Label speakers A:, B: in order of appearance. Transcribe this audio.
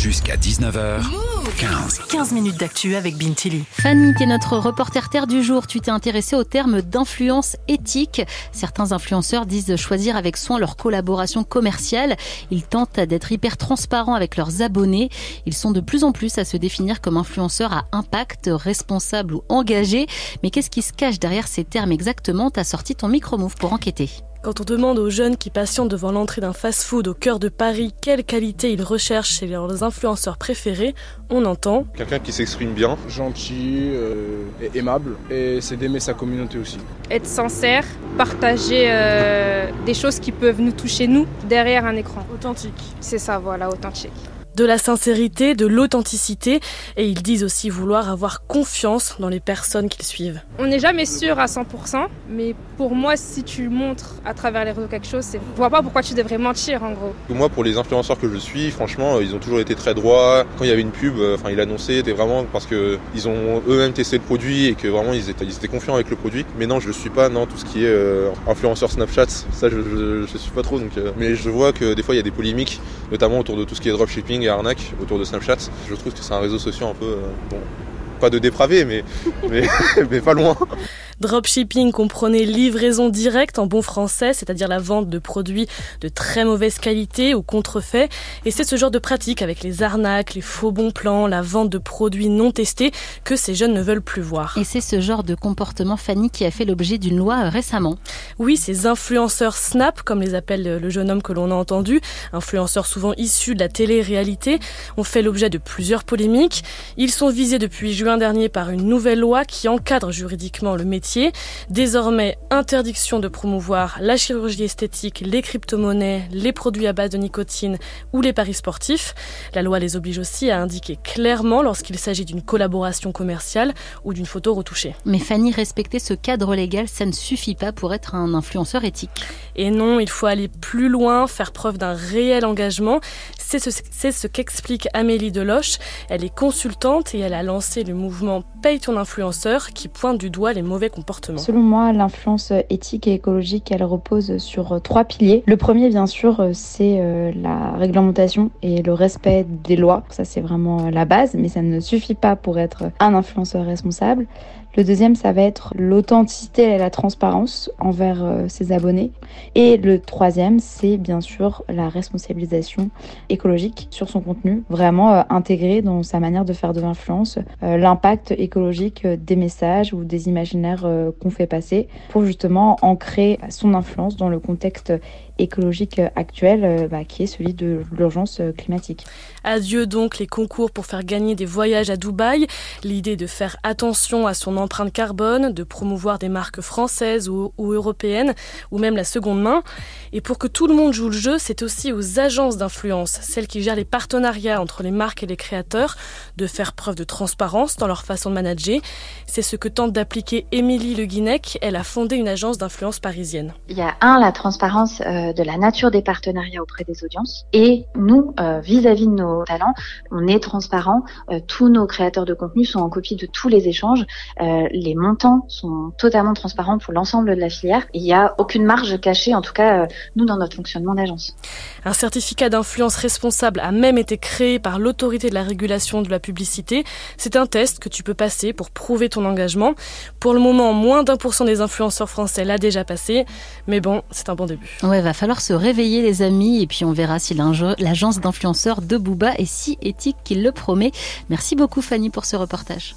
A: Jusqu'à 19h, 15.
B: 15 minutes d'actu avec Bintili.
C: Fanny, tu es notre reporter terre du jour. Tu t'es intéressée au terme d'influence éthique. Certains influenceurs disent choisir avec soin leur collaboration commerciale. Ils tentent d'être hyper transparents avec leurs abonnés. Ils sont de plus en plus à se définir comme influenceurs à impact, responsables ou engagés. Mais qu'est-ce qui se cache derrière ces termes exactement? T'as sorti ton micro-move pour enquêter.
D: Quand on demande aux jeunes qui patientent devant l'entrée d'un fast-food au cœur de Paris quelle qualité ils recherchent chez leurs influenceurs préférés, on entend
E: quelqu'un qui s'exprime bien,
F: gentil euh, et aimable, et c'est d'aimer sa communauté aussi.
G: Être sincère, partager euh, des choses qui peuvent nous toucher nous derrière un écran.
D: Authentique.
G: C'est ça, voilà, authentique
D: de la sincérité, de l'authenticité, et ils disent aussi vouloir avoir confiance dans les personnes qu'ils suivent.
G: On n'est jamais sûr à 100%, mais pour moi, si tu montres à travers les réseaux quelque chose, c'est... je vois pas pourquoi tu devrais mentir en gros.
E: Moi, pour les influenceurs que je suis, franchement, ils ont toujours été très droits. Quand il y avait une pub, euh, enfin, ils l'annonçaient, c'était vraiment parce que ils ont eux-mêmes testé le produit et que vraiment ils étaient, ils étaient confiants avec le produit. Mais non, je ne suis pas, non, tout ce qui est euh, influenceur Snapchat, ça, je, je, suis pas trop. Donc, euh, mais je vois que des fois, il y a des polémiques, notamment autour de tout ce qui est dropshipping autour de Snapchat. Je trouve que c'est un réseau social un peu, bon, pas de dépravé, mais, mais, mais pas loin.
D: Dropshipping comprenait livraison directe en bon français, c'est-à-dire la vente de produits de très mauvaise qualité ou contrefaits. Et c'est ce genre de pratique avec les arnaques, les faux bons plans, la vente de produits non testés que ces jeunes ne veulent plus voir.
C: Et c'est ce genre de comportement, Fanny, qui a fait l'objet d'une loi euh, récemment.
D: Oui, ces influenceurs Snap, comme les appelle le jeune homme que l'on a entendu, influenceurs souvent issus de la télé-réalité, ont fait l'objet de plusieurs polémiques. Ils sont visés depuis juin dernier par une nouvelle loi qui encadre juridiquement le métier Désormais, interdiction de promouvoir la chirurgie esthétique, les crypto-monnaies, les produits à base de nicotine ou les paris sportifs. La loi les oblige aussi à indiquer clairement lorsqu'il s'agit d'une collaboration commerciale ou d'une photo retouchée.
C: Mais Fanny, respecter ce cadre légal, ça ne suffit pas pour être un influenceur éthique.
D: Et non, il faut aller plus loin, faire preuve d'un réel engagement. C'est ce, qu'explique Amélie Deloche. Elle est consultante et elle a lancé le mouvement Paye ton influenceur qui pointe du doigt les mauvais comportements.
H: Selon moi, l'influence éthique et écologique, elle repose sur euh, trois piliers. Le premier, bien sûr, euh, c'est euh, la réglementation et le respect des lois. Ça, c'est vraiment la base, mais ça ne suffit pas pour être un influenceur responsable. Le deuxième, ça va être l'authenticité et la transparence envers ses abonnés. Et le troisième, c'est bien sûr la responsabilisation écologique sur son contenu, vraiment euh, intégré dans sa manière de faire de l'influence, euh, l'impact écologique des messages ou des imaginaires qu'on fait passer pour justement ancrer son influence dans le contexte écologique actuel bah, qui est celui de l'urgence climatique.
D: Adieu donc les concours pour faire gagner des voyages à Dubaï, l'idée de faire attention à son empreinte carbone, de promouvoir des marques françaises ou, européennes, ou même la seconde main. Et pour que tout le monde joue le jeu, c'est aussi aux agences d'influence, celles qui gèrent les partenariats entre les marques et les créateurs, de faire preuve de transparence dans leur façon de manager. C'est ce que tente d'appliquer Émilie Le Guinec. Elle a fondé une agence d'influence parisienne.
I: Il y a un, la transparence euh, de la nature des partenariats auprès des audiences. Et nous, euh, vis-à-vis de nos talents, on est transparent. Euh, tous nos créateurs de contenu sont en copie de tous les échanges. Les montants sont totalement transparents pour l'ensemble de la filière. Il n'y a aucune marge cachée, en tout cas, nous, dans notre fonctionnement d'agence.
D: Un certificat d'influence responsable a même été créé par l'autorité de la régulation de la publicité. C'est un test que tu peux passer pour prouver ton engagement. Pour le moment, moins d'un pour cent des influenceurs français l'a déjà passé. Mais bon, c'est un bon début.
C: Ouais, va falloir se réveiller, les amis, et puis on verra si l'agence d'influenceurs de Booba est si éthique qu'il le promet. Merci beaucoup, Fanny, pour ce reportage.